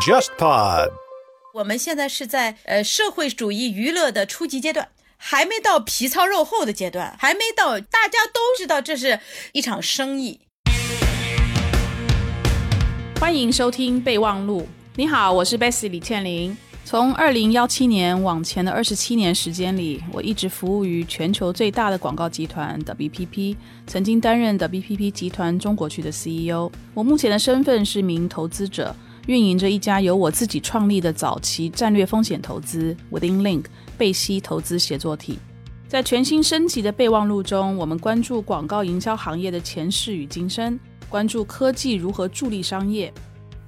JustPod。我们现在是在呃社会主义娱乐的初级阶段，还没到皮糙肉厚的阶段，还没到大家都知道这是一场生意。欢迎收听备忘录。你好，我是 Bessy 李倩玲。从二零幺七年往前的二十七年时间里，我一直服务于全球最大的广告集团 WPP，曾经担任 WPP 集团中国区的 CEO。我目前的身份是名投资者，运营着一家由我自己创立的早期战略风险投资 Within Link 贝西投资协作体。在全新升级的备忘录中，我们关注广告营销行业的前世与今生，关注科技如何助力商业。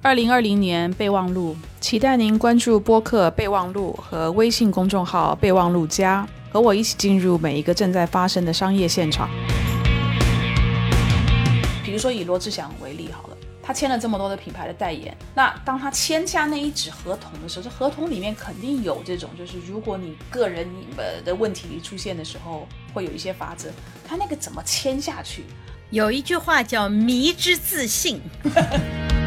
二零二零年备忘录，期待您关注播客备忘录和微信公众号备忘录加，和我一起进入每一个正在发生的商业现场。比如说以罗志祥为例好了，他签了这么多的品牌的代言，那当他签下那一纸合同的时候，这合同里面肯定有这种，就是如果你个人呃的问题出现的时候，会有一些法则。他那个怎么签下去？有一句话叫“迷之自信”。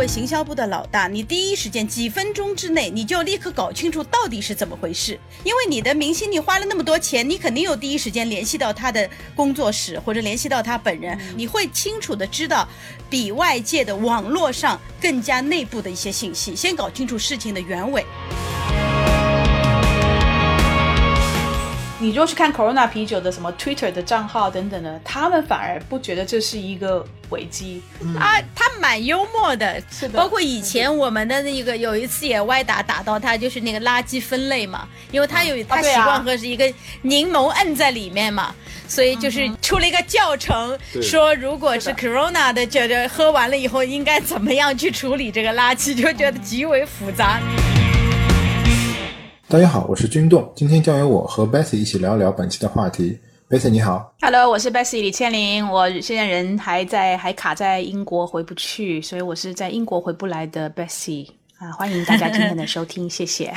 作为行销部的老大，你第一时间几分钟之内，你就立刻搞清楚到底是怎么回事。因为你的明星，你花了那么多钱，你肯定有第一时间联系到他的工作室，或者联系到他本人，你会清楚的知道比外界的网络上更加内部的一些信息。先搞清楚事情的原委。你如果去看 Corona 啤酒的什么 Twitter 的账号等等的，他们反而不觉得这是一个危机。啊，他蛮幽默的，是的。包括以前我们的那个有一次也歪打打到他，就是那个垃圾分类嘛，因为他有他习惯喝是一个柠檬摁在里面嘛，所以就是出了一个教程，说如果是 Corona 的，觉得喝完了以后应该怎么样去处理这个垃圾，就觉得极为复杂。大家好，我是君栋，今天将由我和 Bessy 一起聊聊本期的话题。Bessy 你好，Hello，我是 Bessy 李千玲，我现在人还在，还卡在英国回不去，所以我是在英国回不来的 Bessy 啊，欢迎大家今天的收听，谢谢。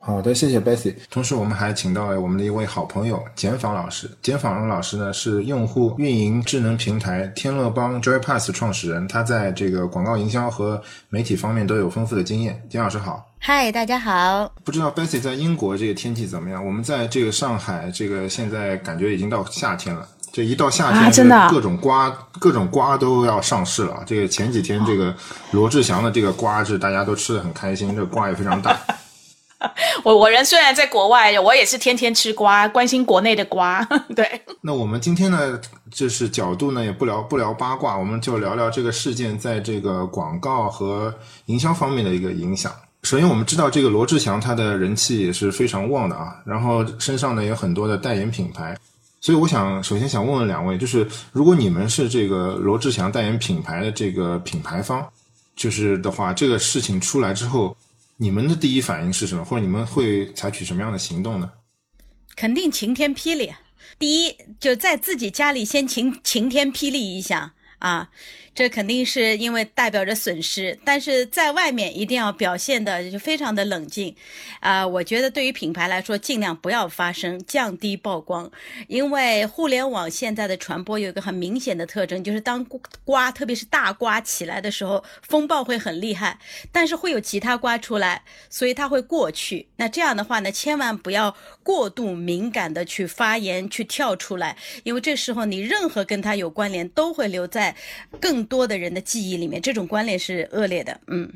好的，谢谢 Bessy。同时，我们还请到了我们的一位好朋友简访老师。简访老师呢是用户运营智能平台天乐帮 JoyPass 创始人，他在这个广告营销和媒体方面都有丰富的经验。简老师好，嗨，大家好。不知道 Bessy 在英国这个天气怎么样？我们在这个上海，这个现在感觉已经到夏天了。这一到夏天，真的各种瓜，各种瓜都要上市了。这个前几天，这个罗志祥的这个瓜是大家都吃的很开心，这个瓜也非常大。我我人虽然在国外，我也是天天吃瓜，关心国内的瓜。对。那我们今天呢，就是角度呢，也不聊不聊八卦，我们就聊聊这个事件在这个广告和营销方面的一个影响。首先，我们知道这个罗志祥他的人气也是非常旺的啊，然后身上呢有很多的代言品牌，所以我想首先想问问两位，就是如果你们是这个罗志祥代言品牌的这个品牌方，就是的话，这个事情出来之后。你们的第一反应是什么？或者你们会采取什么样的行动呢？肯定晴天霹雳。第一，就在自己家里先晴晴天霹雳一下啊。这肯定是因为代表着损失，但是在外面一定要表现的就非常的冷静，啊，我觉得对于品牌来说，尽量不要发声，降低曝光，因为互联网现在的传播有一个很明显的特征，就是当瓜，特别是大瓜起来的时候，风暴会很厉害，但是会有其他瓜出来，所以它会过去。那这样的话呢，千万不要过度敏感的去发言，去跳出来，因为这时候你任何跟它有关联都会留在更。多的人的记忆里面，这种关联是恶劣的。嗯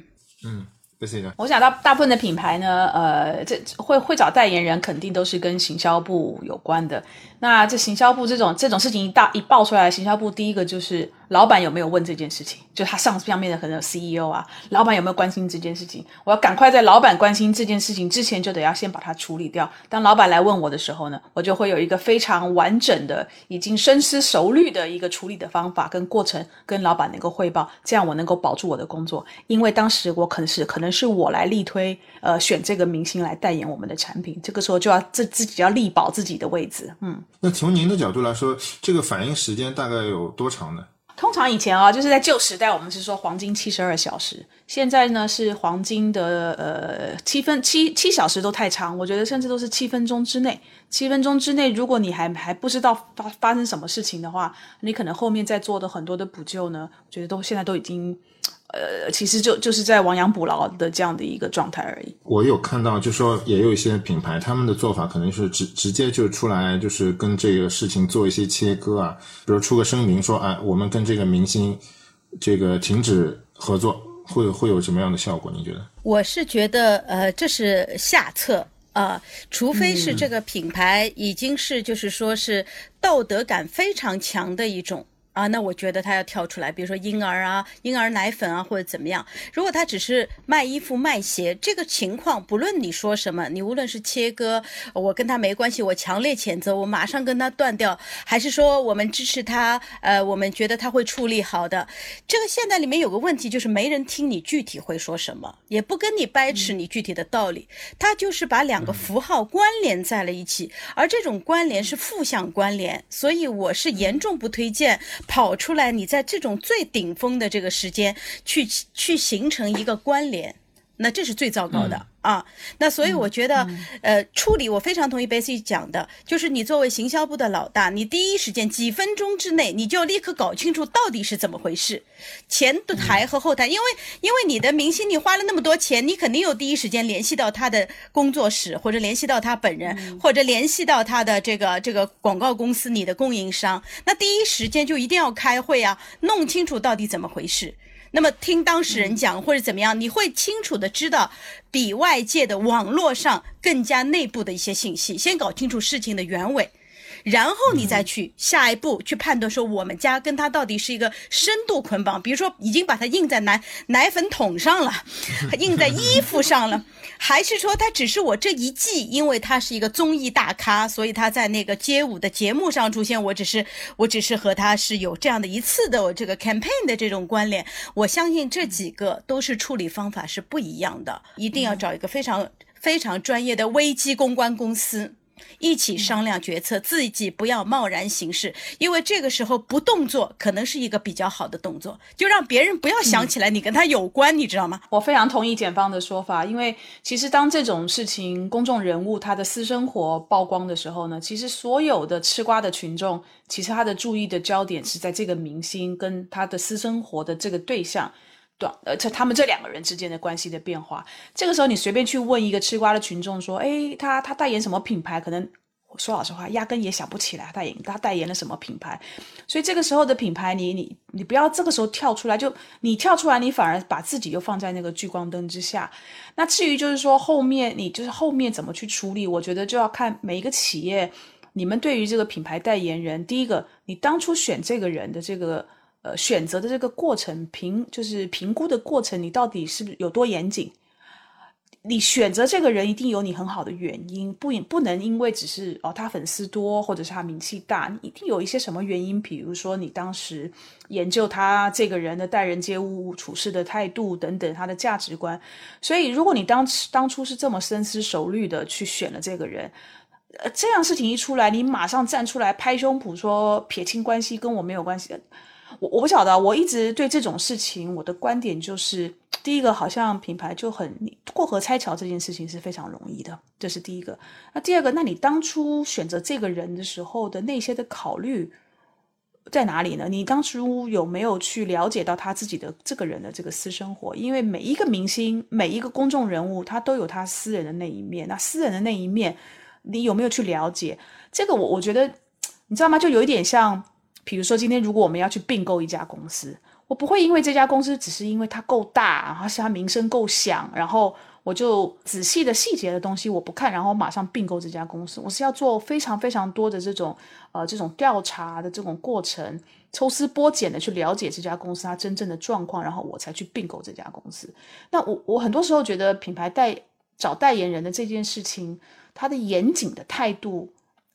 嗯，不是我想到大部分的品牌呢，呃，这会会找代言人，肯定都是跟行销部有关的。那这行销部这种这种事情一大一爆出来，行销部第一个就是老板有没有问这件事情？就他上上面的可能 CEO 啊，老板有没有关心这件事情？我要赶快在老板关心这件事情之前，就得要先把它处理掉。当老板来问我的时候呢，我就会有一个非常完整的、已经深思熟虑的一个处理的方法跟过程，跟老板能够汇报，这样我能够保住我的工作。因为当时我可能是可能是我来力推，呃，选这个明星来代言我们的产品，这个时候就要自自己要力保自己的位置，嗯。那从您的角度来说，这个反应时间大概有多长呢？通常以前啊，就是在旧时代，我们是说黄金七十二小时，现在呢是黄金的呃七分七七小时都太长，我觉得甚至都是七分钟之内。七分钟之内，如果你还还不知道发发生什么事情的话，你可能后面在做的很多的补救呢，我觉得都现在都已经。呃，其实就就是在亡羊补牢的这样的一个状态而已。我有看到，就说也有一些品牌，他们的做法可能是直直接就出来，就是跟这个事情做一些切割啊，比如出个声明说，啊，我们跟这个明星这个停止合作，会会有什么样的效果？你觉得？我是觉得，呃，这是下策啊，除非是这个品牌已经是就是说是道德感非常强的一种。啊，那我觉得他要跳出来，比如说婴儿啊、婴儿奶粉啊，或者怎么样。如果他只是卖衣服、卖鞋，这个情况，不论你说什么，你无论是切割，我跟他没关系，我强烈谴责，我马上跟他断掉，还是说我们支持他，呃，我们觉得他会处理好的。这个现在里面有个问题，就是没人听你具体会说什么，也不跟你掰扯你具体的道理，他就是把两个符号关联在了一起，而这种关联是负向关联，所以我是严重不推荐。跑出来，你在这种最顶峰的这个时间去去形成一个关联，那这是最糟糕的。啊，那所以我觉得，呃，处理我非常同意 Bessy 讲的，就是你作为行销部的老大，你第一时间几分钟之内，你就要立刻搞清楚到底是怎么回事，前台和后台，因为因为你的明星你花了那么多钱，你肯定有第一时间联系到他的工作室，或者联系到他本人，或者联系到他的这个这个广告公司，你的供应商，那第一时间就一定要开会啊，弄清楚到底怎么回事。那么听当事人讲或者怎么样，你会清楚的知道比外界的网络上更加内部的一些信息，先搞清楚事情的原委。然后你再去下一步去判断说，我们家跟他到底是一个深度捆绑，比如说已经把它印在奶奶粉桶上了，印在衣服上了，还是说他只是我这一季，因为他是一个综艺大咖，所以他在那个街舞的节目上出现，我只是我只是和他是有这样的一次的我这个 campaign 的这种关联。我相信这几个都是处理方法是不一样的，一定要找一个非常非常专业的危机公关公司。一起商量决策，自己不要贸然行事，因为这个时候不动作可能是一个比较好的动作，就让别人不要想起来你跟他有关，你知道吗？我非常同意检方的说法，因为其实当这种事情公众人物他的私生活曝光的时候呢，其实所有的吃瓜的群众，其实他的注意的焦点是在这个明星跟他的私生活的这个对象。呃，这他们这两个人之间的关系的变化，这个时候你随便去问一个吃瓜的群众说，哎，他他代言什么品牌？可能说老实话，压根也想不起来代言他代言了什么品牌。所以这个时候的品牌，你你你不要这个时候跳出来，就你跳出来，你反而把自己又放在那个聚光灯之下。那至于就是说后面你就是后面怎么去处理，我觉得就要看每一个企业，你们对于这个品牌代言人，第一个，你当初选这个人的这个。呃，选择的这个过程评就是评估的过程，你到底是不是有多严谨？你选择这个人一定有你很好的原因，不不能因为只是哦他粉丝多或者是他名气大，你一定有一些什么原因，比如说你当时研究他这个人的待人接物、处事的态度等等，他的价值观。所以，如果你当当初是这么深思熟虑的去选了这个人，呃，这样事情一出来，你马上站出来拍胸脯说撇清关系，跟我没有关系。我我不晓得，我一直对这种事情，我的观点就是，第一个好像品牌就很过河拆桥这件事情是非常容易的，这是第一个。那第二个，那你当初选择这个人的时候的那些的考虑在哪里呢？你当初有没有去了解到他自己的这个人的这个私生活？因为每一个明星，每一个公众人物，他都有他私人的那一面。那私人的那一面，你有没有去了解？这个我我觉得，你知道吗？就有一点像。比如说，今天如果我们要去并购一家公司，我不会因为这家公司只是因为它够大，然后是它名声够响，然后我就仔细的细节的东西我不看，然后马上并购这家公司。我是要做非常非常多的这种呃这种调查的这种过程，抽丝剥茧的去了解这家公司它真正的状况，然后我才去并购这家公司。那我我很多时候觉得品牌代找代言人的这件事情，它的严谨的态度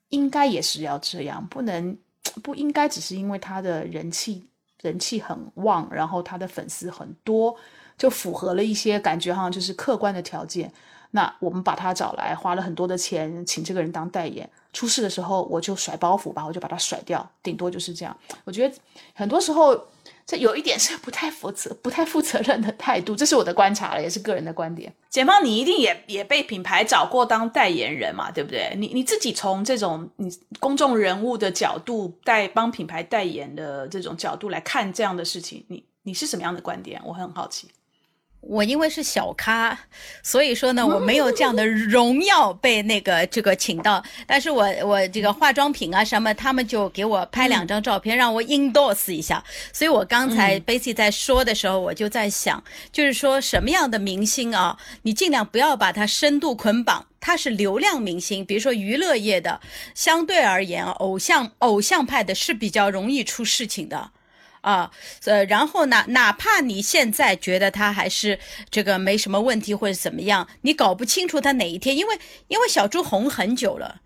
应该也是要这样，不能。不应该只是因为他的人气人气很旺，然后他的粉丝很多，就符合了一些感觉，好像就是客观的条件。那我们把他找来，花了很多的钱请这个人当代言。出事的时候，我就甩包袱吧，我就把他甩掉，顶多就是这样。我觉得很多时候这有一点是不太负责、不太负责任的态度，这是我的观察了，也是个人的观点。简芳，你一定也也被品牌找过当代言人嘛，对不对？你你自己从这种你公众人物的角度代帮品牌代言的这种角度来看这样的事情，你你是什么样的观点？我很好奇。我因为是小咖，所以说呢，我没有这样的 荣耀被那个这个请到。但是我我这个化妆品啊什么，他们就给我拍两张照片，让我 endorse 一下。所以我刚才 Basic 在说的时候，我就在想，就是说什么样的明星啊，你尽量不要把他深度捆绑。他是流量明星，比如说娱乐业的，相对而言，偶像偶像派的是比较容易出事情的。啊，呃，然后呢，哪怕你现在觉得他还是这个没什么问题或者怎么样，你搞不清楚他哪一天，因为因为小猪红很久了，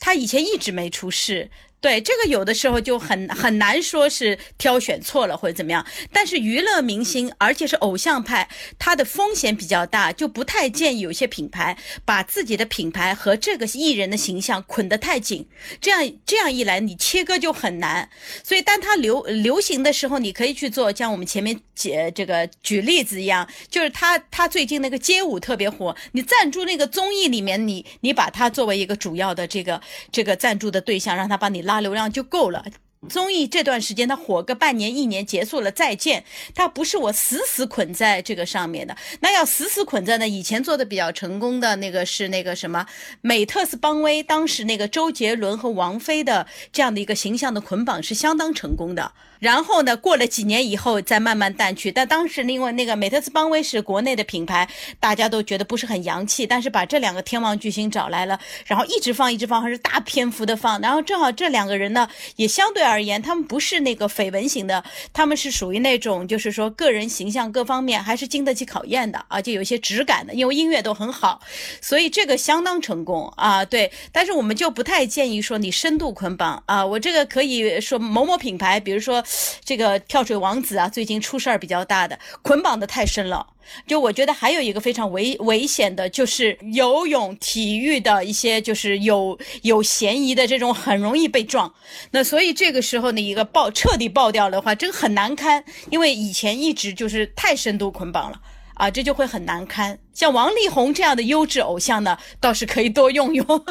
他以前一直没出事。对这个有的时候就很很难说是挑选错了或者怎么样，但是娱乐明星而且是偶像派，他的风险比较大，就不太建议有些品牌把自己的品牌和这个艺人的形象捆得太紧，这样这样一来你切割就很难。所以当他流流行的时候，你可以去做像我们前面举这个举例子一样，就是他他最近那个街舞特别火，你赞助那个综艺里面，你你把他作为一个主要的这个这个赞助的对象，让他帮你。拉流量就够了。综艺这段时间它火个半年一年结束了再见，它不是我死死捆在这个上面的。那要死死捆在呢？以前做的比较成功的那个是那个什么美特斯邦威，当时那个周杰伦和王菲的这样的一个形象的捆绑是相当成功的。然后呢，过了几年以后再慢慢淡去。但当时因为那个美特斯邦威是国内的品牌，大家都觉得不是很洋气。但是把这两个天王巨星找来了，然后一直放一直放，还是大篇幅的放。然后正好这两个人呢，也相对而言，他们不是那个绯闻型的，他们是属于那种就是说个人形象各方面还是经得起考验的，啊，就有些质感的，因为音乐都很好，所以这个相当成功啊。对，但是我们就不太建议说你深度捆绑啊。我这个可以说某某品牌，比如说。这个跳水王子啊，最近出事儿比较大的，捆绑的太深了。就我觉得还有一个非常危危险的，就是游泳、体育的一些，就是有有嫌疑的这种，很容易被撞。那所以这个时候呢，一个爆彻底爆掉的话，这个很难堪，因为以前一直就是太深度捆绑了啊，这就会很难堪。像王力宏这样的优质偶像呢，倒是可以多用用。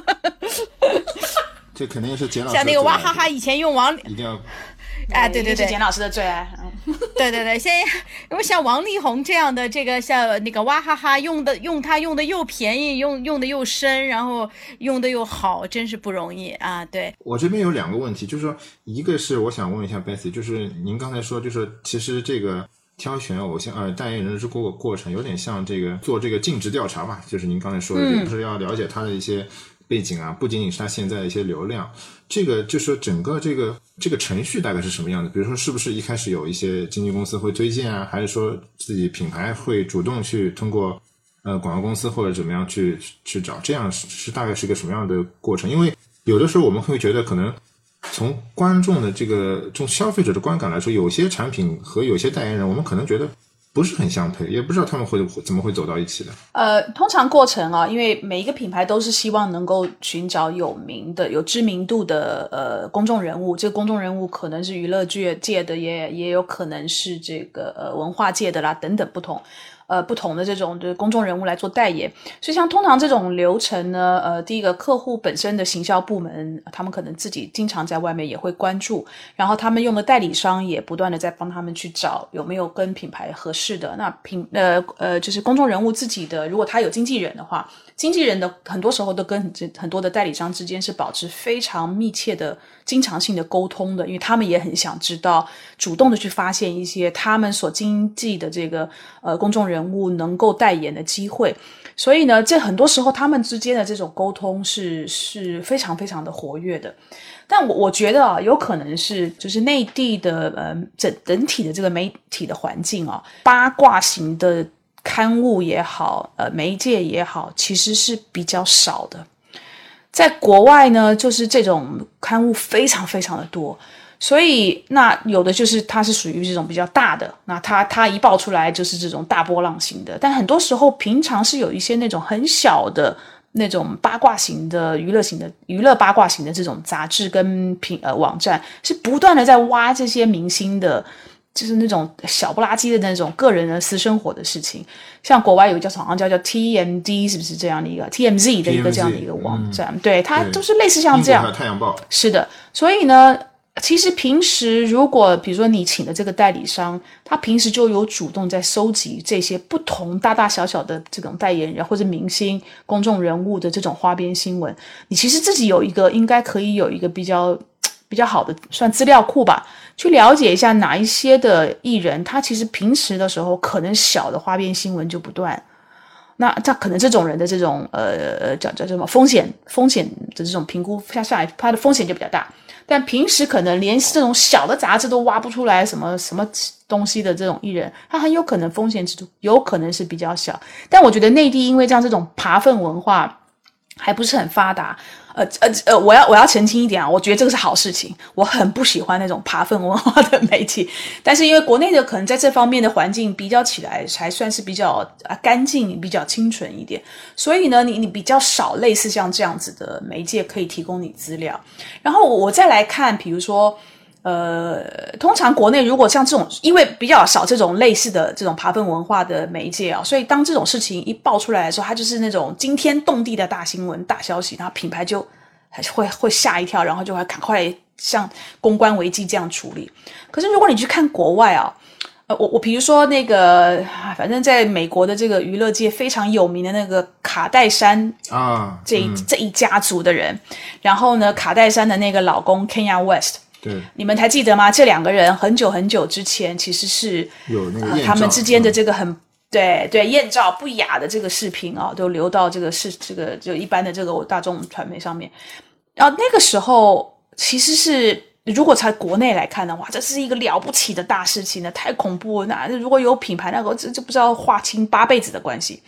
这肯定是简老师像那个娃哈哈以前用王一定要。哎，对对对，简老师的最爱。对对 对，现在因为像王力宏这样的，这个像那个娃哈哈用的，用它用的又便宜，用用的又深，然后用的又好，真是不容易啊！对我这边有两个问题，就是说，一个是我想问一下 Bessy，就是您刚才说，就是其实这个挑选偶像呃代言人这过过程，有点像这个做这个尽职调查嘛？就是您刚才说的，就是要了解他的一些。背景啊，不仅仅是他现在的一些流量，这个就是整个这个这个程序大概是什么样的？比如说，是不是一开始有一些经纪公司会推荐啊，还是说自己品牌会主动去通过呃广告公司或者怎么样去去找？这样是是大概是一个什么样的过程？因为有的时候我们会觉得，可能从观众的这个从消费者的观感来说，有些产品和有些代言人，我们可能觉得。不是很相配，也不知道他们会怎么会走到一起的。呃，通常过程啊，因为每一个品牌都是希望能够寻找有名的、有知名度的呃公众人物。这个公众人物可能是娱乐界界的，也也有可能是这个呃文化界的啦，等等不同。呃，不同的这种的公众人物来做代言，所以像通常这种流程呢，呃，第一个客户本身的行销部门，他们可能自己经常在外面也会关注，然后他们用的代理商也不断的在帮他们去找有没有跟品牌合适的。那品呃呃，就是公众人物自己的，如果他有经纪人的话。经纪人的很多时候都跟很很多的代理商之间是保持非常密切的、经常性的沟通的，因为他们也很想知道，主动的去发现一些他们所经纪的这个呃公众人人物能够代言的机会。所以呢，这很多时候他们之间的这种沟通是是非常非常的活跃的。但我我觉得啊，有可能是就是内地的呃整整体的这个媒体的环境啊，八卦型的。刊物也好，呃，媒介也好，其实是比较少的。在国外呢，就是这种刊物非常非常的多。所以那有的就是它是属于这种比较大的，那它它一爆出来就是这种大波浪型的，但很多时候平常是有一些那种很小的。那种八卦型的娱乐型的娱乐八卦型的这种杂志跟平呃网站，是不断的在挖这些明星的，就是那种小不拉几的那种个人的私生活的事情。像国外有一个叫好像叫叫 TMD，是不是这样的一个 TMZ 的一个这样的一个网站？对，它都是类似像这样。太阳报是的，所以呢。其实平时，如果比如说你请的这个代理商，他平时就有主动在收集这些不同大大小小的这种代言人或者明星、公众人物的这种花边新闻，你其实自己有一个应该可以有一个比较 比较好的算资料库吧，去了解一下哪一些的艺人，他其实平时的时候可能小的花边新闻就不断，那他可能这种人的这种呃叫叫什么风险风险的这种评估下下来，他的风险就比较大。但平时可能连这种小的杂志都挖不出来什么什么东西的这种艺人，他很有可能风险之度有可能是比较小。但我觉得内地因为这样这种扒粪文化还不是很发达。呃呃呃，我要我要澄清一点啊，我觉得这个是好事情。我很不喜欢那种扒粪文化的媒体，但是因为国内的可能在这方面的环境比较起来，还算是比较啊干净、比较清纯一点，所以呢，你你比较少类似像这样子的媒介可以提供你资料。然后我再来看，比如说。呃，通常国内如果像这种，因为比较少这种类似的这种爬粪文化的媒介啊，所以当这种事情一爆出来的时候，它就是那种惊天动地的大新闻、大消息，然后品牌就还是会会吓一跳，然后就会赶快像公关危机这样处理。可是如果你去看国外啊，呃，我我比如说那个，反正在美国的这个娱乐界非常有名的那个卡戴珊啊，这这一家族的人，然后呢，卡戴珊的那个老公 Kenya West。对，你们还记得吗？这两个人很久很久之前其实是有那个他们之间的这个很对对艳照不雅的这个视频啊，都流到这个是这个就一般的这个大众传媒上面。然后那个时候其实是如果在国内来看的话，这是一个了不起的大事情呢，太恐怖了。那如果有品牌，那个这就不知道划清八辈子的关系。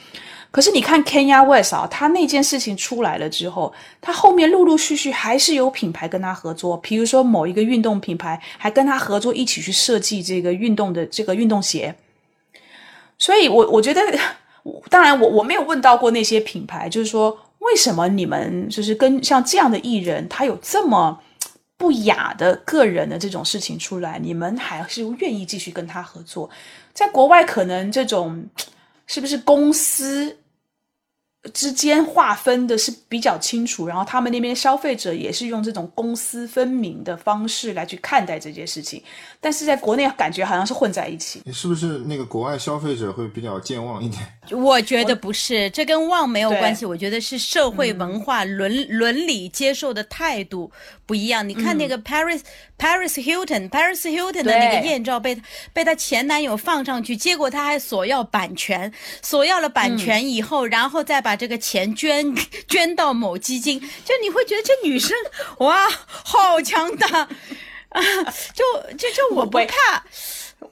可是你看 Kenya West 啊，他那件事情出来了之后，他后面陆陆续续还是有品牌跟他合作，比如说某一个运动品牌还跟他合作一起去设计这个运动的这个运动鞋。所以，我我觉得，当然我我没有问到过那些品牌，就是说为什么你们就是跟像这样的艺人，他有这么不雅的个人的这种事情出来，你们还是愿意继续跟他合作？在国外，可能这种是不是公司？之间划分的是比较清楚，然后他们那边消费者也是用这种公私分明的方式来去看待这件事情，但是在国内感觉好像是混在一起。你是不是那个国外消费者会比较健忘一点？我觉得不是，这跟忘没有关系。我觉得是社会文化伦伦理接受的态度不一样。你看那个 Paris Paris Hilton Paris Hilton 的那个艳照被被她前男友放上去，结果她还索要版权，索要了版权以后，然后再把。把这个钱捐 捐到某基金，就你会觉得这女生哇，好强大 啊！就就就我不怕。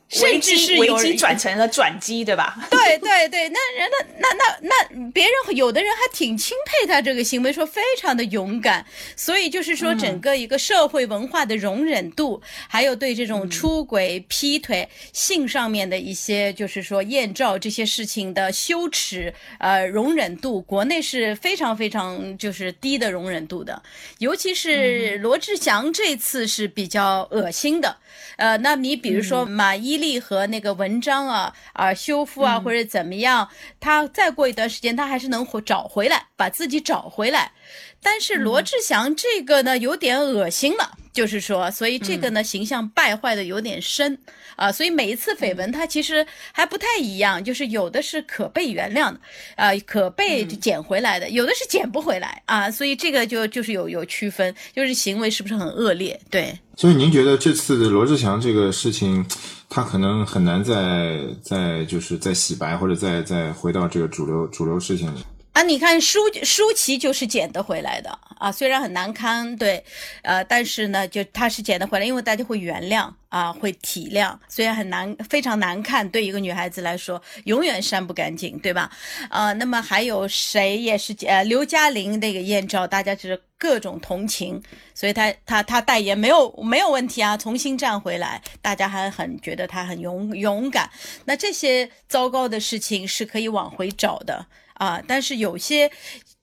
甚至是危机转成了转机，对吧？对对对，那人那那那那别人有的人还挺钦佩他这个行为，说非常的勇敢。所以就是说，整个一个社会文化的容忍度，还有对这种出轨、劈腿、性上面的一些，就是说艳照这些事情的羞耻，呃，容忍度，国内是非常非常就是低的容忍度的。尤其是罗志祥这次是比较恶心的。呃，那你比如说马伊琍和那个文章啊啊修复啊或者怎么样，他再过一段时间他还是能回找回来，把自己找回来。但是罗志祥这个呢有点恶心了，就是说，所以这个呢形象败坏的有点深啊，所以每一次绯闻他其实还不太一样，就是有的是可被原谅的啊，可被捡回来的，有的是捡不回来啊，所以这个就就是有有区分，就是行为是不是很恶劣？对。所以您觉得这次罗志祥这个事情，他可能很难再再就是再洗白或者再再回到这个主流主流事情里？啊，你看舒舒淇就是捡得回来的啊，虽然很难堪，对，呃，但是呢，就她是捡得回来，因为大家会原谅啊，会体谅，虽然很难，非常难看，对一个女孩子来说，永远删不干净，对吧？啊，那么还有谁也是呃，刘嘉玲那个艳照，大家就是各种同情，所以她她她代言没有没有问题啊，重新站回来，大家还很觉得她很勇勇敢。那这些糟糕的事情是可以往回找的。啊，但是有些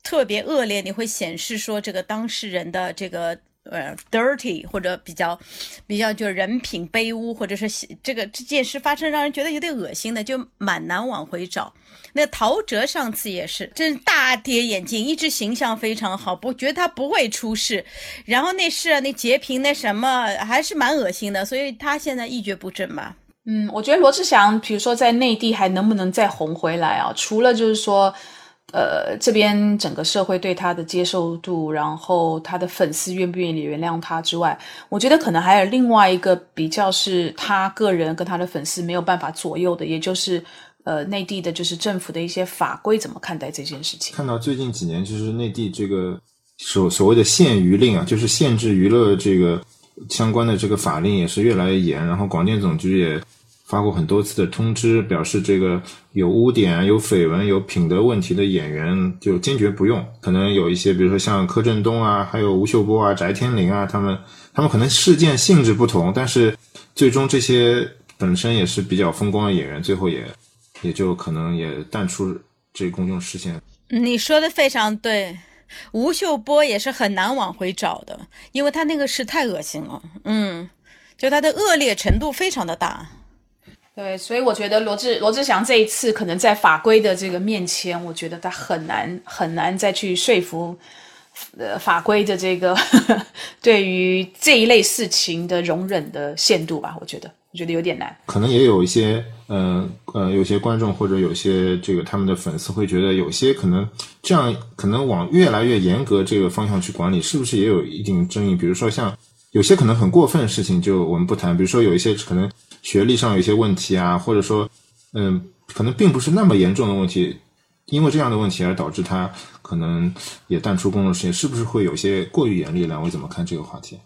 特别恶劣，你会显示说这个当事人的这个呃 dirty 或者比较比较就人品卑污，或者是这个这件事发生让人觉得有点恶心的，就蛮难往回找。那陶喆上次也是，真大跌眼镜，一直形象非常好，不觉得他不会出事，然后那事啊，那截屏那什么还是蛮恶心的，所以他现在一蹶不振嘛。嗯，我觉得罗志祥，比如说在内地还能不能再红回来啊？除了就是说，呃，这边整个社会对他的接受度，然后他的粉丝愿不愿意原谅他之外，我觉得可能还有另外一个比较是他个人跟他的粉丝没有办法左右的，也就是呃内地的，就是政府的一些法规怎么看待这件事情。看到最近几年，就是内地这个所所谓的限娱令啊，就是限制娱乐这个相关的这个法令也是越来越严，然后广电总局也。发过很多次的通知，表示这个有污点、有绯闻、有品德问题的演员就坚决不用。可能有一些，比如说像柯震东啊，还有吴秀波啊、翟天临啊，他们他们可能事件性质不同，但是最终这些本身也是比较风光的演员，最后也也就可能也淡出这公众视线。你说的非常对，吴秀波也是很难往回找的，因为他那个事太恶心了，嗯，就他的恶劣程度非常的大。对，所以我觉得罗志罗志祥这一次可能在法规的这个面前，我觉得他很难很难再去说服，呃，法规的这个 对于这一类事情的容忍的限度吧。我觉得，我觉得有点难。可能也有一些，呃呃，有些观众或者有些这个他们的粉丝会觉得，有些可能这样可能往越来越严格这个方向去管理，是不是也有一定争议？比如说像有些可能很过分的事情，就我们不谈。比如说有一些可能。学历上有些问题啊，或者说，嗯，可能并不是那么严重的问题，因为这样的问题而导致他可能也淡出公众视野，是不是会有些过于严厉？两位怎么看这个话题？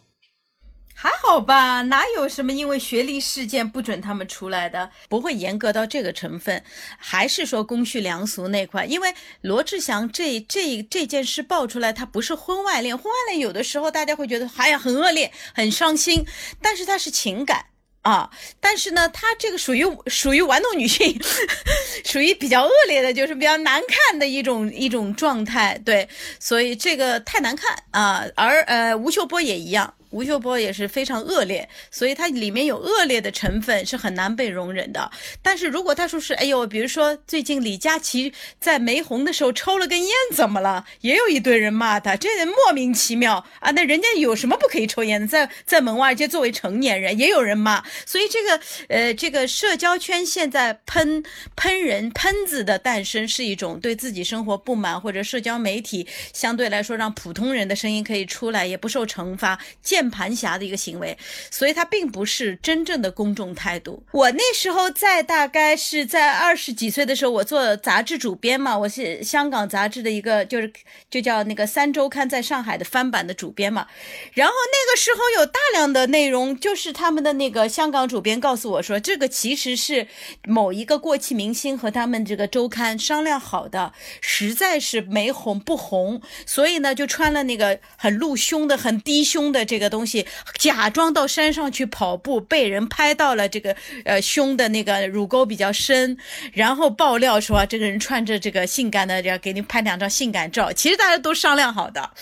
还好吧，哪有什么因为学历事件不准他们出来的？不会严格到这个成分，还是说公序良俗那块？因为罗志祥这这这件事爆出来，他不是婚外恋，婚外恋有的时候大家会觉得哎呀很恶劣、很伤心，但是他是情感。啊，但是呢，她这个属于属于玩弄女性，属于比较恶劣的，就是比较难看的一种一种状态，对，所以这个太难看啊。而呃，吴秀波也一样。吴秀波也是非常恶劣，所以它里面有恶劣的成分是很难被容忍的。但是如果他说是，哎呦，比如说最近李佳琦在没红的时候抽了根烟，怎么了？也有一堆人骂他，这人莫名其妙啊！那人家有什么不可以抽烟的？在在门外，而且作为成年人，也有人骂。所以这个呃，这个社交圈现在喷喷人喷子的诞生，是一种对自己生活不满，或者社交媒体相对来说让普通人的声音可以出来，也不受惩罚。见键盘侠的一个行为，所以他并不是真正的公众态度。我那时候在大概是在二十几岁的时候，我做杂志主编嘛，我是香港杂志的一个，就是就叫那个三周刊在上海的翻版的主编嘛。然后那个时候有大量的内容，就是他们的那个香港主编告诉我说，这个其实是某一个过气明星和他们这个周刊商量好的，实在是没红不红，所以呢就穿了那个很露胸的、很低胸的这个。东西假装到山上去跑步，被人拍到了这个呃胸的那个乳沟比较深，然后爆料说这个人穿着这个性感的，要给你拍两张性感照。其实大家都商量好的，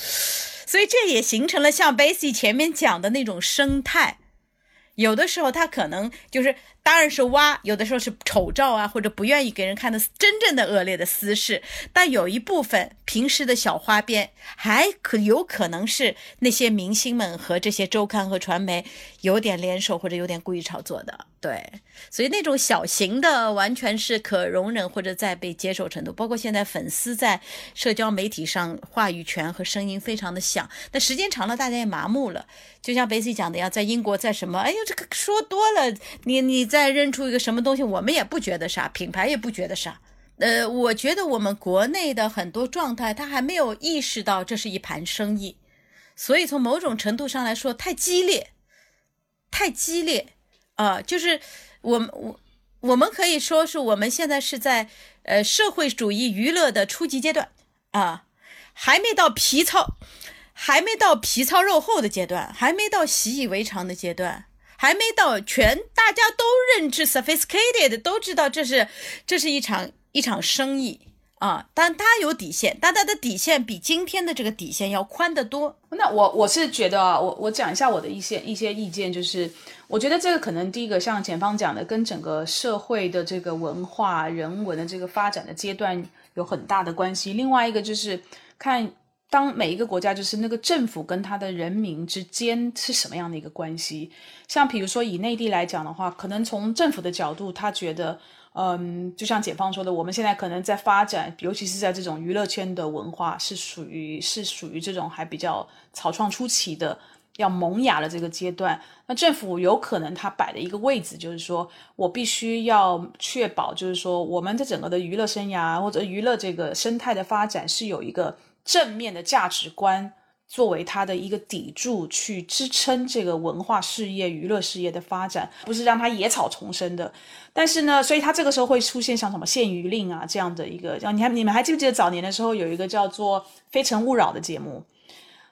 所以这也形成了像 b a s i 前面讲的那种生态。有的时候他可能就是。当然是挖，有的时候是丑照啊，或者不愿意给人看的真正的恶劣的私事。但有一部分平时的小花边，还可有可能是那些明星们和这些周刊和传媒有点联手，或者有点故意炒作的。对，所以那种小型的完全是可容忍或者在被接受程度。包括现在粉丝在社交媒体上话语权和声音非常的响，但时间长了大家也麻木了。就像贝西讲的呀，在英国在什么？哎呦，这个说多了，你你在。再认出一个什么东西，我们也不觉得啥，品牌也不觉得啥，呃，我觉得我们国内的很多状态，他还没有意识到这是一盘生意，所以从某种程度上来说，太激烈，太激烈啊！就是我们我我们可以说是我们现在是在呃社会主义娱乐的初级阶段啊，还没到皮糙，还没到皮糙肉厚的阶段，还没到习以为常的阶段。还没到全大家都认知 sophisticated 都知道这是这是一场一场生意啊，但他有底线，但他的底线比今天的这个底线要宽得多。那我我是觉得啊，我我讲一下我的一些一些意见，就是我觉得这个可能第一个像前方讲的，跟整个社会的这个文化人文的这个发展的阶段有很大的关系。另外一个就是看。当每一个国家就是那个政府跟他的人民之间是什么样的一个关系？像比如说以内地来讲的话，可能从政府的角度，他觉得，嗯，就像解放说的，我们现在可能在发展，尤其是在这种娱乐圈的文化，是属于是属于这种还比较草创初期的，要萌芽的这个阶段。那政府有可能他摆的一个位置，就是说我必须要确保，就是说我们的整个的娱乐生涯或者娱乐这个生态的发展是有一个。正面的价值观作为它的一个底柱，去支撑这个文化事业、娱乐事业的发展，不是让它野草丛生的。但是呢，所以它这个时候会出现像什么限娱令啊这样的一个，像你还你们还记不记得早年的时候有一个叫做《非诚勿扰》的节目？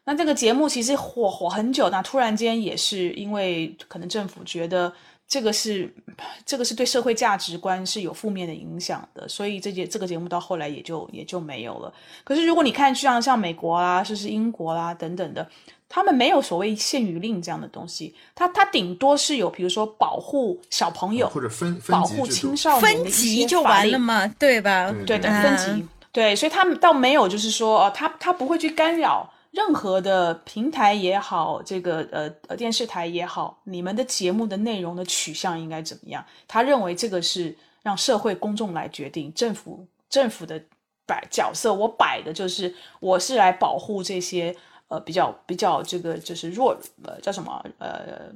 那这个节目其实火火很久，那突然间也是因为可能政府觉得。这个是，这个是对社会价值观是有负面的影响的，所以这节这个节目到后来也就也就没有了。可是如果你看像像美国啦，甚至英国啦等等的，他们没有所谓限娱令这样的东西，他他顶多是有比如说保护小朋友或者分保护青少年分级就完了嘛，对吧？对的，分级对，所以他们倒没有就是说哦，他他不会去干扰。任何的平台也好，这个呃呃电视台也好，你们的节目的内容的取向应该怎么样？他认为这个是让社会公众来决定，政府政府的摆角色，我摆的就是我是来保护这些呃比较比较这个就是弱呃叫什么呃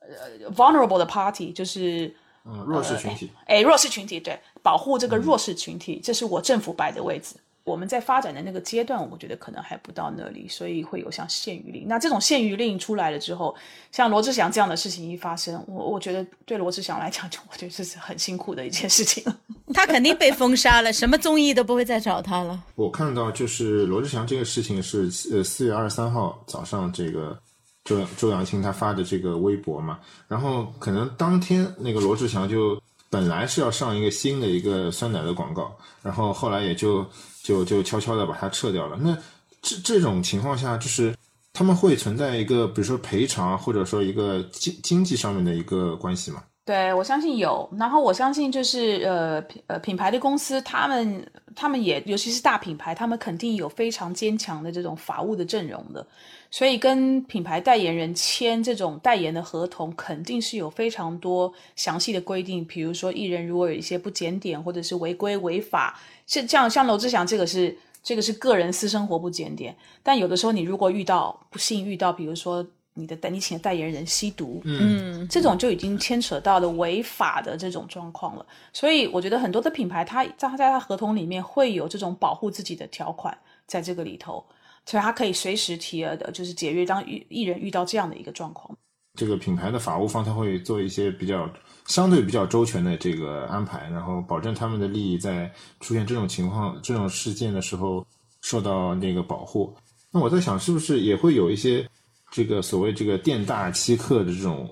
呃 vulnerable 的 party，就是嗯弱势群体，哎弱势群体对，保护这个弱势群体，这是我政府摆的位置。我们在发展的那个阶段，我觉得可能还不到那里，所以会有像限娱令。那这种限娱令出来了之后，像罗志祥这样的事情一发生，我我觉得对罗志祥来讲，就我觉得这是很辛苦的一件事情。他肯定被封杀了，什么综艺都不会再找他了。我看到就是罗志祥这个事情是呃四月二十三号早上，这个周周扬青他发的这个微博嘛，然后可能当天那个罗志祥就本来是要上一个新的一个酸奶的广告，然后后来也就。就就悄悄的把它撤掉了。那这这种情况下，就是他们会存在一个，比如说赔偿，或者说一个经经济上面的一个关系吗？对，我相信有。然后我相信就是呃品呃品牌的公司，他们他们也尤其是大品牌，他们肯定有非常坚强的这种法务的阵容的。所以跟品牌代言人签这种代言的合同，肯定是有非常多详细的规定。比如说艺人如果有一些不检点或者是违规违法。像像，像罗志祥这个是这个是个人私生活不检点，但有的时候你如果遇到不幸遇到，比如说你的代你请的代言人吸毒，嗯，这种就已经牵扯到了违法的这种状况了。所以我觉得很多的品牌，它在它在它合同里面会有这种保护自己的条款在这个里头，所以他可以随时提额的，就是解约，当艺艺人遇到这样的一个状况。这个品牌的法务方他会做一些比较相对比较周全的这个安排，然后保证他们的利益在出现这种情况、这种事件的时候受到那个保护。那我在想，是不是也会有一些这个所谓这个店大欺客的这种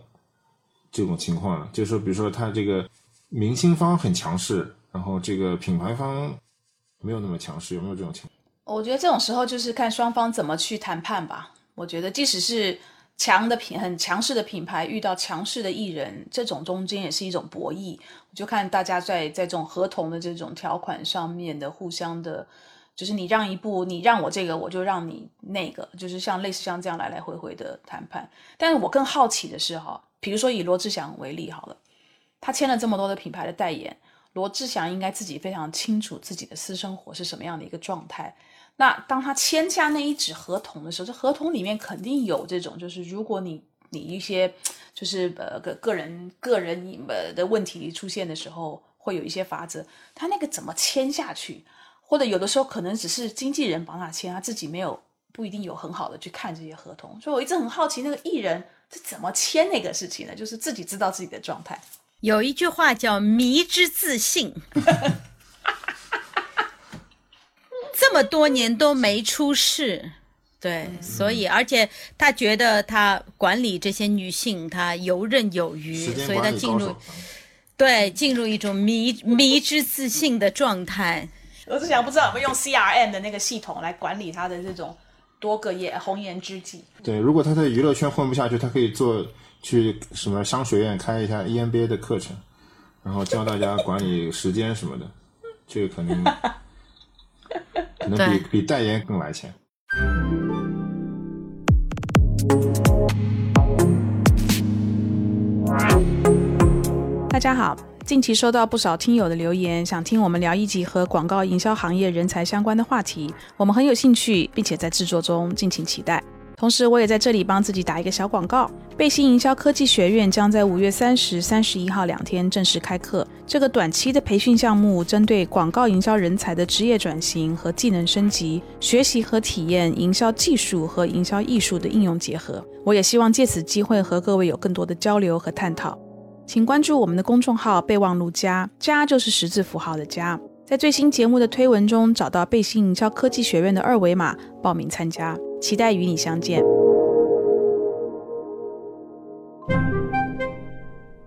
这种情况呢？就是说，比如说他这个明星方很强势，然后这个品牌方没有那么强势，有没有这种情况？我觉得这种时候就是看双方怎么去谈判吧。我觉得即使是。强的品很强势的品牌遇到强势的艺人，这种中间也是一种博弈。我就看大家在在这种合同的这种条款上面的互相的，就是你让一步，你让我这个，我就让你那个，就是像类似像这样来来回回的谈判。但是我更好奇的是哈，比如说以罗志祥为例好了，他签了这么多的品牌的代言，罗志祥应该自己非常清楚自己的私生活是什么样的一个状态。那当他签下那一纸合同的时候，这合同里面肯定有这种，就是如果你你一些就是呃个个人个人呃的问题出现的时候，会有一些法则，他那个怎么签下去，或者有的时候可能只是经纪人帮他签，他自己没有不一定有很好的去看这些合同，所以我一直很好奇那个艺人是怎么签那个事情的，就是自己知道自己的状态。有一句话叫“迷之自信”，这么多年都没出事，对，所以而且他觉得他管理这些女性，他游刃有余，所以他进入。对进入一种迷迷之自信的状态。我是想不知道有没有用 CRM 的那个系统来管理他的这种多个颜红颜知己。对，如果他在娱乐圈混不下去，他可以做去什么商学院开一下 E EMBA 的课程，然后教大家管理时间什么的，这个可能可能比比代言更来钱。大家好，近期收到不少听友的留言，想听我们聊一集和广告营销行业人才相关的话题，我们很有兴趣，并且在制作中，敬请期待。同时，我也在这里帮自己打一个小广告。贝星营销科技学院将在五月三十、三十一号两天正式开课。这个短期的培训项目，针对广告营销人才的职业转型和技能升级，学习和体验营销技术和营销艺术的应用结合。我也希望借此机会和各位有更多的交流和探讨。请关注我们的公众号“备忘录加”，加就是十字符号的加。在最新节目的推文中找到贝星营销科技学院的二维码，报名参加。期待与你相见。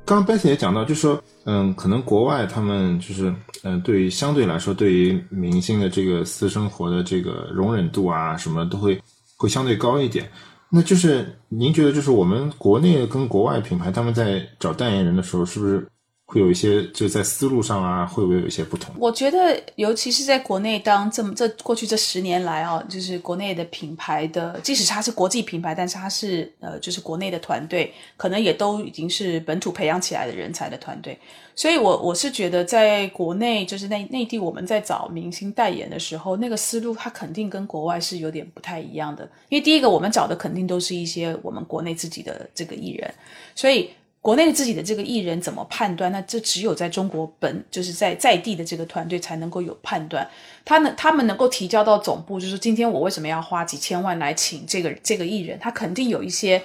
刚刚 Betty 也讲到，就是说，嗯，可能国外他们就是，嗯，对于相对来说，对于明星的这个私生活的这个容忍度啊，什么都会会相对高一点。那就是您觉得，就是我们国内跟国外品牌他们在找代言人的时候，是不是会有一些就在思路上啊，会不会有一些不同？我觉得，尤其是在国内，当这么这过去这十年来啊，就是国内的品牌的，即使它是国际品牌，但是它是呃，就是国内的团队，可能也都已经是本土培养起来的人才的团队。所以我我是觉得，在国内就是内内地，我们在找明星代言的时候，那个思路它肯定跟国外是有点不太一样的。因为第一个，我们找的肯定都是一些我们国内自己的这个艺人，所以国内自己的这个艺人怎么判断？那这只有在中国本就是在在地的这个团队才能够有判断。他能他们能够提交到总部，就是今天我为什么要花几千万来请这个这个艺人？他肯定有一些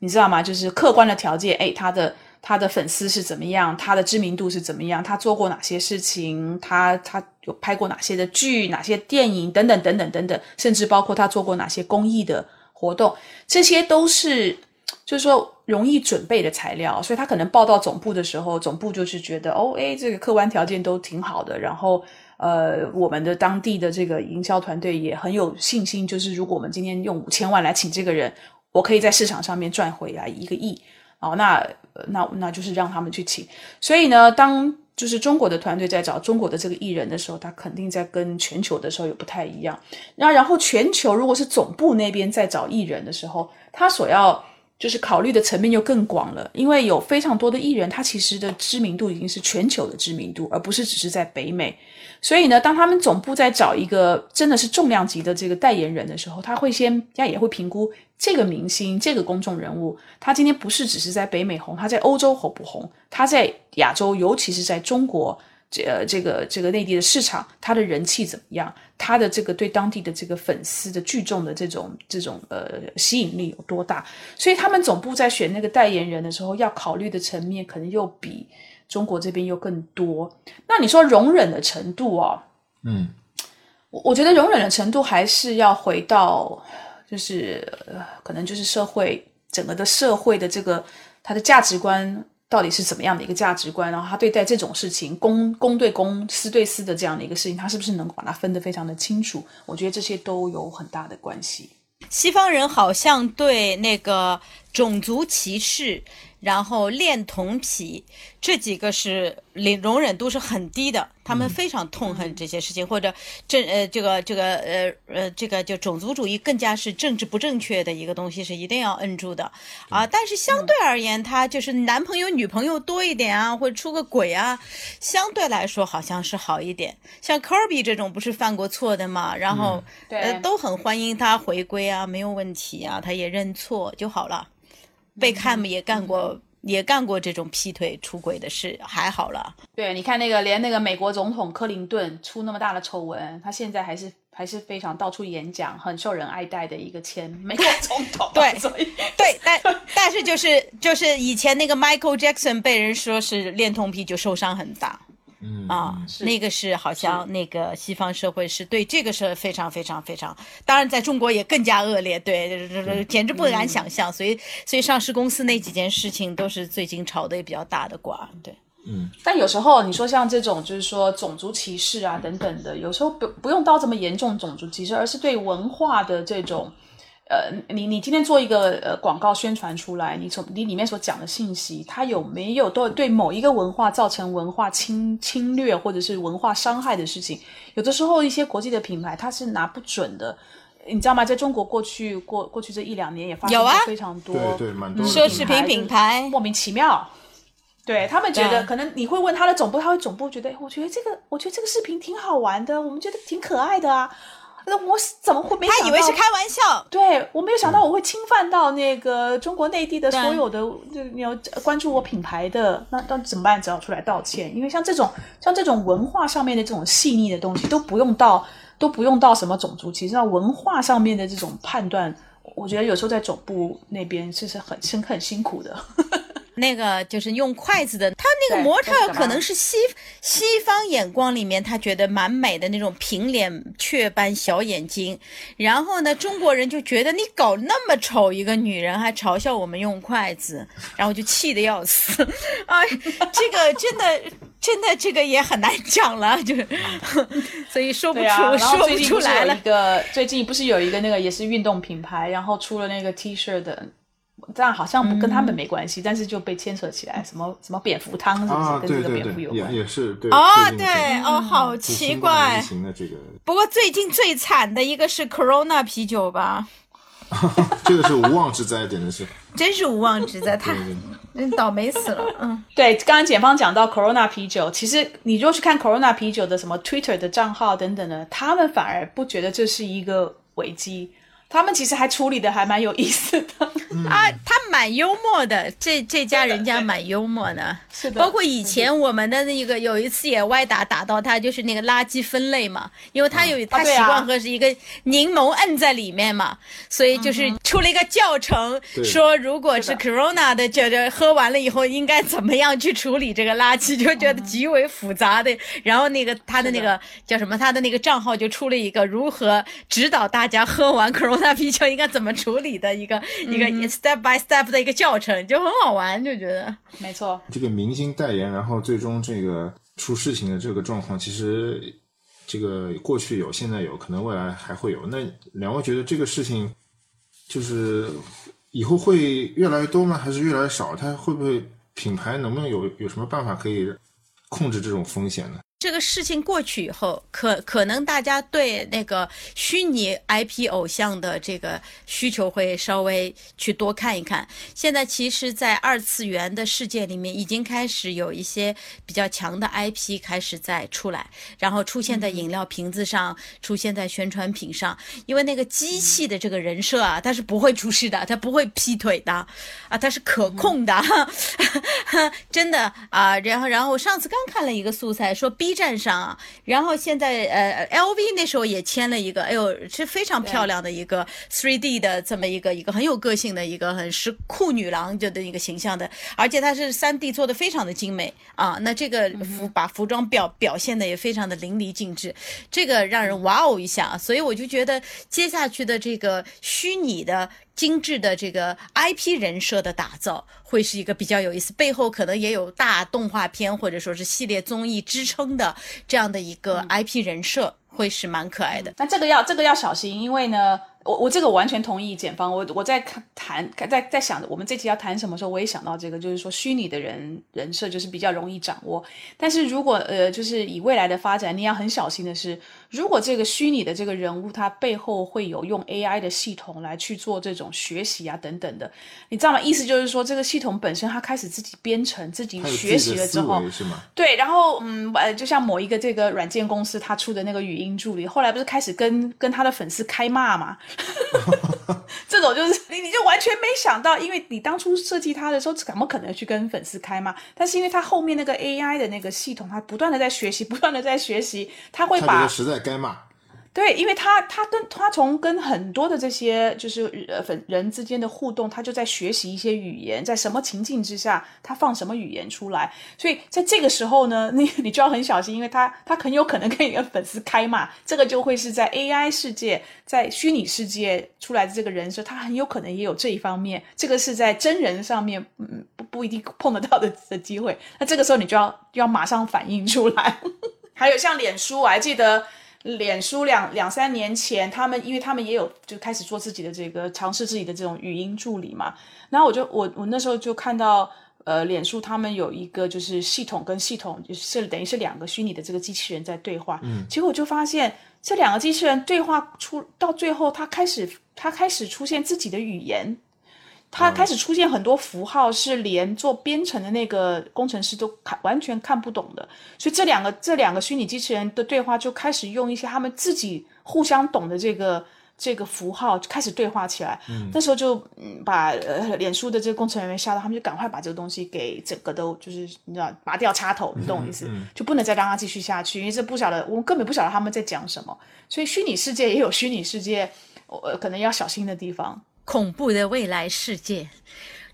你知道吗？就是客观的条件，哎，他的。他的粉丝是怎么样？他的知名度是怎么样？他做过哪些事情？他他有拍过哪些的剧、哪些电影等等等等等等，甚至包括他做过哪些公益的活动，这些都是就是说容易准备的材料。所以他可能报到总部的时候，总部就是觉得哦，诶，这个客观条件都挺好的，然后呃，我们的当地的这个营销团队也很有信心，就是如果我们今天用五千万来请这个人，我可以在市场上面赚回来一个亿。哦，那那那就是让他们去请。所以呢，当就是中国的团队在找中国的这个艺人的时候，他肯定在跟全球的时候有不太一样。那然后全球如果是总部那边在找艺人的时候，他所要就是考虑的层面又更广了，因为有非常多的艺人，他其实的知名度已经是全球的知名度，而不是只是在北美。所以呢，当他们总部在找一个真的是重量级的这个代言人的时候，他会先，他也会评估这个明星、这个公众人物，他今天不是只是在北美红，他在欧洲红不红？他在亚洲，尤其是在中国，这呃这个这个内地的市场，它的人气怎么样？它的这个对当地的这个粉丝的聚众的这种这种呃吸引力有多大？所以他们总部在选那个代言人的时候，要考虑的层面可能又比。中国这边又更多，那你说容忍的程度哦，嗯，我我觉得容忍的程度还是要回到，就是、呃、可能就是社会整个的社会的这个他的价值观到底是怎么样的一个价值观，然后他对待这种事情公公对公私对私的这样的一个事情，他是不是能够把它分得非常的清楚？我觉得这些都有很大的关系。西方人好像对那个种族歧视，然后恋童癖这几个是容容忍度是很低的，他们非常痛恨这些事情，或者政呃这个这个呃呃这个就种族主义更加是政治不正确的一个东西是一定要摁住的啊。但是相对而言，他就是男朋友女朋友多一点啊，或者出个轨啊，相对来说好像是好一点。像 Kirby 这种不是犯过错的嘛，然后、对呃都很欢迎他回归啊，没有问题啊，他也认错就好了。贝克汉姆也干过也干过这种劈腿出轨的事，还好了。对，你看那个连那个美国总统克林顿出那么大的丑闻，他现在还是还是非常到处演讲，很受人爱戴的一个前美国总统。对 所以对，但但是就是就是以前那个 Michael Jackson 被人说是恋童癖，就受伤很大。嗯啊，那个是好像那个西方社会是对这个是非常非常非常，当然在中国也更加恶劣，对，简直不敢想象。所以所以上市公司那几件事情都是最近炒的也比较大的瓜，对。嗯但有时候你说像这种就是说种族歧视啊等等的，有时候不不用到这么严重种族歧视，而是对文化的这种。呃，你你今天做一个呃广告宣传出来，你从你里面所讲的信息，它有没有对对某一个文化造成文化侵侵略或者是文化伤害的事情？有的时候一些国际的品牌它是拿不准的，你知道吗？在中国过去过过去这一两年也发生有啊过非常多对对，蛮多奢侈品品牌莫名其妙。对他们觉得，可能你会问他的总部，他会总部觉得，哎我觉得这个，我觉得这个视频挺好玩的，我们觉得挺可爱的啊。那我怎么会没想到？他以为是开玩笑，对我没有想到我会侵犯到那个中国内地的所有的就你要关注我品牌的，那那怎么办？只要出来道歉。因为像这种像这种文化上面的这种细腻的东西，都不用到都不用到什么种族歧视，到文化上面的这种判断，我觉得有时候在总部那边其实很辛很辛苦的。那个就是用筷子的，他那个模特可能是西西方眼光里面他觉得蛮美的那种平脸雀斑小眼睛，然后呢，中国人就觉得你搞那么丑一个女人，还嘲笑我们用筷子，然后就气得要死，啊，这个真的真的这个也很难讲了，就。是，所以说不出、说不出来了。有一。个，最近不是有一个那个也是运动品牌，然后出了那个 T 恤的，但好像不跟他们没关系，但是就被牵扯起来，什么什么蝙蝠汤是不是、啊，跟这个蝙蝠有关？也是对哦，对哦，好奇怪这个，不过最近最惨的一个是 Corona 啤酒吧，这个是无妄之灾，简直是。真是无妄之灾，太倒霉死了。嗯，对，刚刚检方讲到 Corona 啤酒，其实你如果去看 Corona 啤酒的什么 Twitter 的账号等等的，他们反而不觉得这是一个危机，他们其实还处理的还蛮有意思的。啊，他蛮幽默的，这这家人家蛮幽默的。是的包括以前我们的那个有一次也歪打打到他，就是那个垃圾分类嘛，因为他有他习惯喝是一个柠檬摁在里面嘛，所以就是出了一个教程，对。说如果是 Corona 的，觉得喝完了以后应该怎么样去处理这个垃圾，就觉得极为复杂的。然后那个他的那个叫什么，他的那个账号就出了一个如何指导大家喝完 Corona 啤酒应该怎么处理的一个一个 step by step 的一个教程，就很好玩，就觉得。没错，这个明星代言，然后最终这个出事情的这个状况，其实这个过去有，现在有，可能未来还会有。那两位觉得这个事情就是以后会越来越多吗？还是越来越少？它会不会品牌能不能有有什么办法可以控制这种风险呢？这个事情过去以后，可可能大家对那个虚拟 IP 偶像的这个需求会稍微去多看一看。现在其实，在二次元的世界里面，已经开始有一些比较强的 IP 开始在出来，然后出现在饮料瓶子上，出现在宣传品上。因为那个机器的这个人设啊，它是不会出事的，它不会劈腿的，啊，它是可控的，真的啊。然后，然后我上次刚看了一个素材，说 B 站上啊，然后现在呃，LV 那时候也签了一个，哎呦，是非常漂亮的一个 3D 的这么一个一个很有个性的一个很是酷女郎就的一个形象的，而且它是 3D 做的非常的精美啊。那这个服把服装表表现的也非常的淋漓尽致，这个让人哇哦一下。所以我就觉得接下去的这个虚拟的。精致的这个 IP 人设的打造会是一个比较有意思，背后可能也有大动画片或者说是系列综艺支撑的这样的一个 IP 人设，会是蛮可爱的。那这个要这个要小心，因为呢，我我这个完全同意简芳。我我在看谈在在想我们这期要谈什么时候，我也想到这个，就是说虚拟的人人设就是比较容易掌握。但是如果呃，就是以未来的发展，你要很小心的是，如果这个虚拟的这个人物他背后会有用 AI 的系统来去做这种学习啊等等的，你知道吗？意思就是说，这个系统本身它开始自己编程、自己学习了之后？对，然后嗯，呃，就像某一个这个软件公司他出的那个语音助理，后来不是开始跟跟他的粉丝开骂嘛？这种就是你你就完全没想到，因为你当初设计它的时候，怎么可能去跟粉丝开骂？但是因为它后面那个 AI 的那个系统，它不断的在学习，不断的在学习，它会把在该骂。对，因为他他跟他从跟很多的这些就是呃粉人之间的互动，他就在学习一些语言，在什么情境之下，他放什么语言出来。所以在这个时候呢，你你就要很小心，因为他他很有可能跟你的粉丝开骂，这个就会是在 AI 世界，在虚拟世界出来的这个人设，他很有可能也有这一方面。这个是在真人上面，嗯，不不一定碰得到的的机会。那这个时候你就要就要马上反应出来。还有像脸书，我还记得。脸书两两三年前，他们因为他们也有就开始做自己的这个尝试自己的这种语音助理嘛，然后我就我我那时候就看到呃，脸书他们有一个就是系统跟系统就是等于是两个虚拟的这个机器人在对话，嗯，结果我就发现这两个机器人对话出到最后，它开始它开始出现自己的语言。它开始出现很多符号，是连做编程的那个工程师都看完全看不懂的，所以这两个这两个虚拟机器人的对话就开始用一些他们自己互相懂的这个这个符号就开始对话起来。嗯那时候就嗯把呃脸书的这个工程人员吓到，他们就赶快把这个东西给整个都就是你知道拔掉插头，你懂我意思？就不能再让它继续下去，因为这不晓得我们根本不晓得他们在讲什么，所以虚拟世界也有虚拟世界，呃可能要小心的地方。恐怖的未来世界，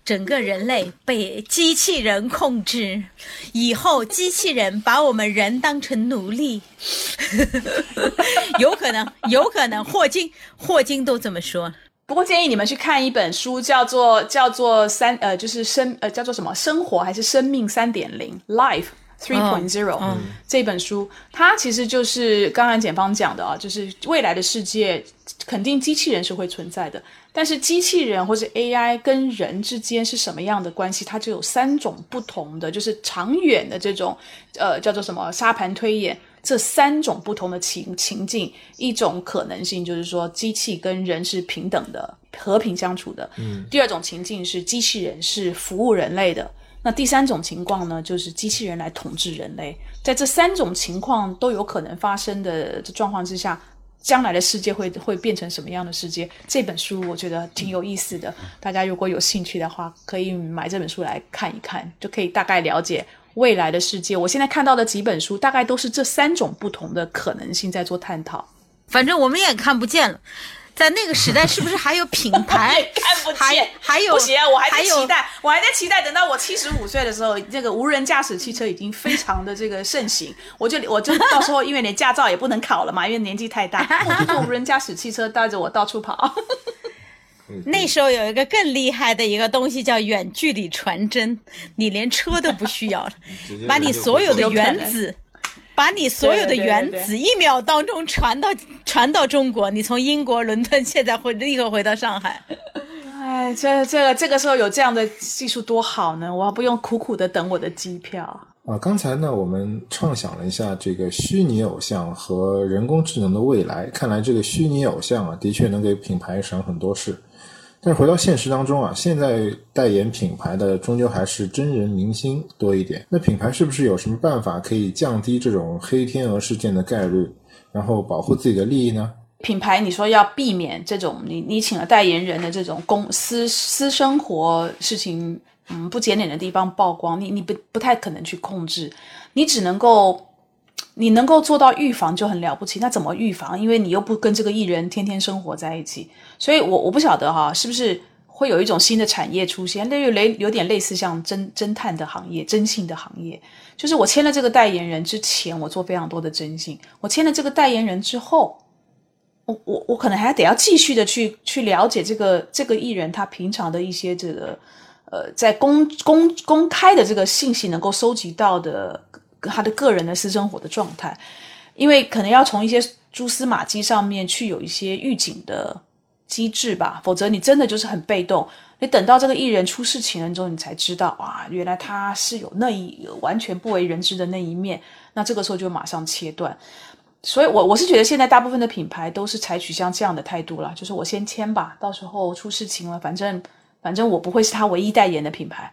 整个人类被机器人控制，以后机器人把我们人当成奴隶，有可能，有可能。霍金，霍金都这么说。不过建议你们去看一本书，叫做叫做三呃，就是生呃叫做什么生活还是生命三点零 Life Three Point Zero 这本书，它其实就是刚刚简方讲的啊，就是未来的世界肯定机器人是会存在的。但是机器人或者 AI 跟人之间是什么样的关系？它就有三种不同的，就是长远的这种，呃，叫做什么沙盘推演，这三种不同的情情境，一种可能性就是说机器跟人是平等的，和平相处的。嗯。第二种情境是机器人是服务人类的，那第三种情况呢，就是机器人来统治人类。在这三种情况都有可能发生的状况之下。将来的世界会会变成什么样的世界？这本书我觉得挺有意思的，大家如果有兴趣的话，可以买这本书来看一看，就可以大概了解未来的世界。我现在看到的几本书，大概都是这三种不同的可能性在做探讨。反正我们也看不见了。在那个时代，是不是还有品牌？看不见，还有不行啊！我还在期待，我还在期待，等到我七十五岁的时候，这个无人驾驶汽车已经非常的这个盛行，我就我就到时候，因为连驾照也不能考了嘛，因为年纪太大，我就坐无人驾驶汽车带着我到处跑。那时候有一个更厉害的一个东西叫远距离传真，你连车都不需要了，把你所有的原子。把你所有的原子一秒当中传到传到中国，你从英国伦敦现在会立刻回到上海。哎，这这个这个时候有这样的技术多好呢！我不用苦苦的等我的机票啊。刚才呢，我们畅想了一下这个虚拟偶像和人工智能的未来，看来这个虚拟偶像啊，的确能给品牌省很多事。但是回到现实当中啊，现在代言品牌的终究还是真人明星多一点。那品牌是不是有什么办法可以降低这种黑天鹅事件的概率，然后保护自己的利益呢？品牌，你说要避免这种你你请了代言人的这种公私私生活事情，嗯，不检点的地方曝光，你你不不太可能去控制，你只能够。你能够做到预防就很了不起，那怎么预防？因为你又不跟这个艺人天天生活在一起，所以我我不晓得哈，是不是会有一种新的产业出现，那有类有点类似像侦侦探的行业、征信的行业。就是我签了这个代言人之前，我做非常多的征信；我签了这个代言人之后，我我我可能还得要继续的去去了解这个这个艺人他平常的一些这个呃，在公公公开的这个信息能够收集到的。他的个人的私生活的状态，因为可能要从一些蛛丝马迹上面去有一些预警的机制吧，否则你真的就是很被动。你等到这个艺人出事情了之后，你才知道哇，原来他是有那一完全不为人知的那一面。那这个时候就马上切断。所以，我我是觉得现在大部分的品牌都是采取像这样的态度了，就是我先签吧，到时候出事情了，反正反正我不会是他唯一代言的品牌，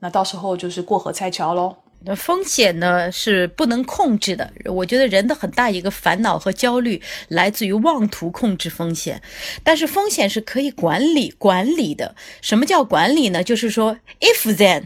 那到时候就是过河拆桥喽。那风险呢是不能控制的。我觉得人的很大一个烦恼和焦虑来自于妄图控制风险，但是风险是可以管理管理的。什么叫管理呢？就是说，if then，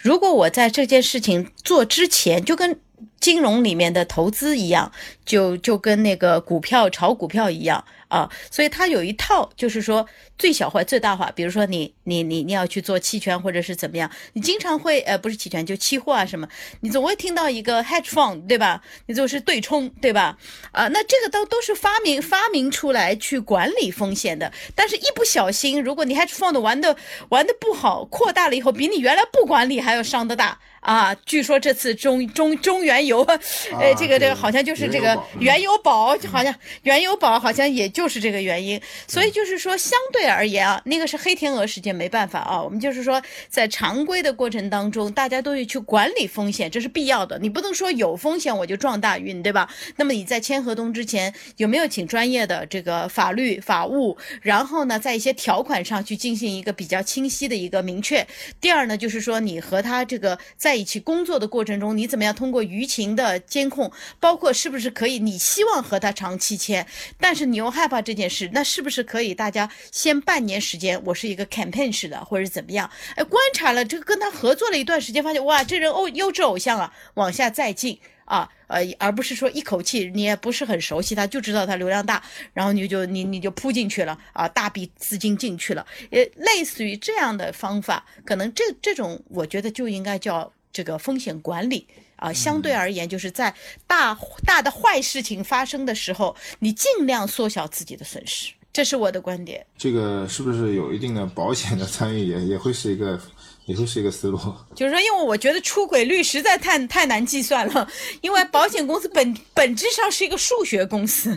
如果我在这件事情做之前，就跟金融里面的投资一样，就就跟那个股票炒股票一样。啊，所以它有一套，就是说最小化、最大化。比如说你你你你要去做期权或者是怎么样，你经常会呃不是期权就期货啊什么，你总会听到一个 hedge fund 对吧？你就是对冲对吧？啊，那这个都都是发明发明出来去管理风险的。但是，一不小心，如果你 hedge fund 玩的玩的不好，扩大了以后，比你原来不管理还要伤的大。啊，据说这次中中中原油，呃，这个这个好像就是这个原油宝，好像原油宝好像也就是这个原因。所以就是说，相对而言啊，那个是黑天鹅事件，没办法啊。我们就是说，在常规的过程当中，大家都要去管理风险，这是必要的。你不能说有风险我就撞大运，对吧？那么你在签合同之前有没有请专业的这个法律法务，然后呢，在一些条款上去进行一个比较清晰的一个明确。第二呢，就是说你和他这个在。一起工作的过程中，你怎么样通过舆情的监控，包括是不是可以？你希望和他长期签，但是你又害怕这件事，那是不是可以？大家先半年时间，我是一个 campaign 式的，或者怎么样？哎，观察了这个，跟他合作了一段时间，发现哇，这人哦，优质偶像啊，往下再进啊，呃，而不是说一口气，你也不是很熟悉他，就知道他流量大，然后你就你你就扑进去了啊，大笔资金进去了，呃，类似于这样的方法，可能这这种我觉得就应该叫。这个风险管理啊，相对而言，就是在大大的坏事情发生的时候，你尽量缩小自己的损失，这是我的观点。这个是不是有一定的保险的参与，也也会是一个？也会是一个思路，就是说，因为我觉得出轨率实在太太难计算了，因为保险公司本本质上是一个数学公司，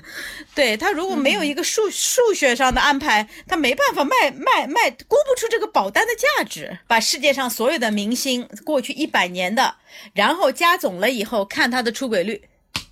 对他如果没有一个数数学上的安排，他没办法卖卖卖，估不出这个保单的价值。把世界上所有的明星过去一百年的，然后加总了以后，看他的出轨率。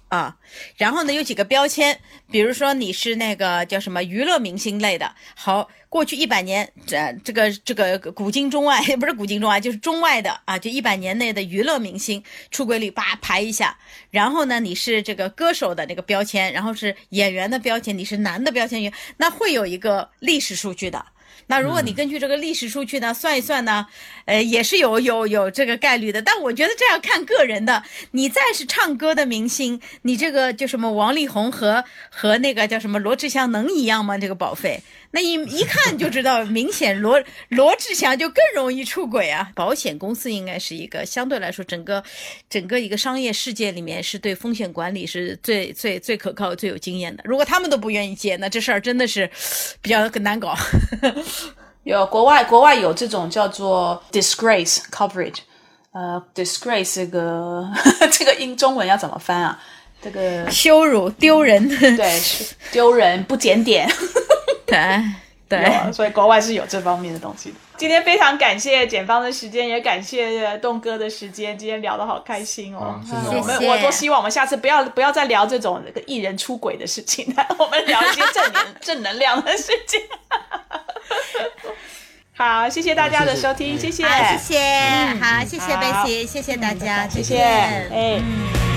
啊，然后呢，有几个标签，比如说你是那个叫什么娱乐明星类的，好，过去一百年这这个这个古今中外 不是古今中外，就是中外的啊，就一百年内的娱乐明星出轨率叭排一下，然后呢，你是这个歌手的那个标签，然后是演员的标签，你是男的标签，那会有一个历史数据的。那如果你根据这个历史数据呢算一算呢，呃，也是有有有这个概率的。但我觉得这要看个人的。你再是唱歌的明星，你这个就什么王力宏和和那个叫什么罗志祥能一样吗？这个保费？那一一看就知道，明显罗罗志祥就更容易出轨啊！保险公司应该是一个相对来说，整个整个一个商业世界里面是对风险管理是最最最可靠、最有经验的。如果他们都不愿意接，那这事儿真的是比较难搞。有国外国外有这种叫做 disgrace coverage，呃，disgrace 这个 这个英中文要怎么翻啊？这个羞辱、丢人，对，丢人、不检点。对对，所以国外是有这方面的东西的。今天非常感谢简方的时间，也感谢栋哥的时间。今天聊得好开心哦！我们我多希望我们下次不要不要再聊这种那个艺人出轨的事情了，我们聊一些正能正能量的事情。好，谢谢大家的收听，谢谢，谢谢，好，谢谢贝西，谢谢大家，谢谢，哎。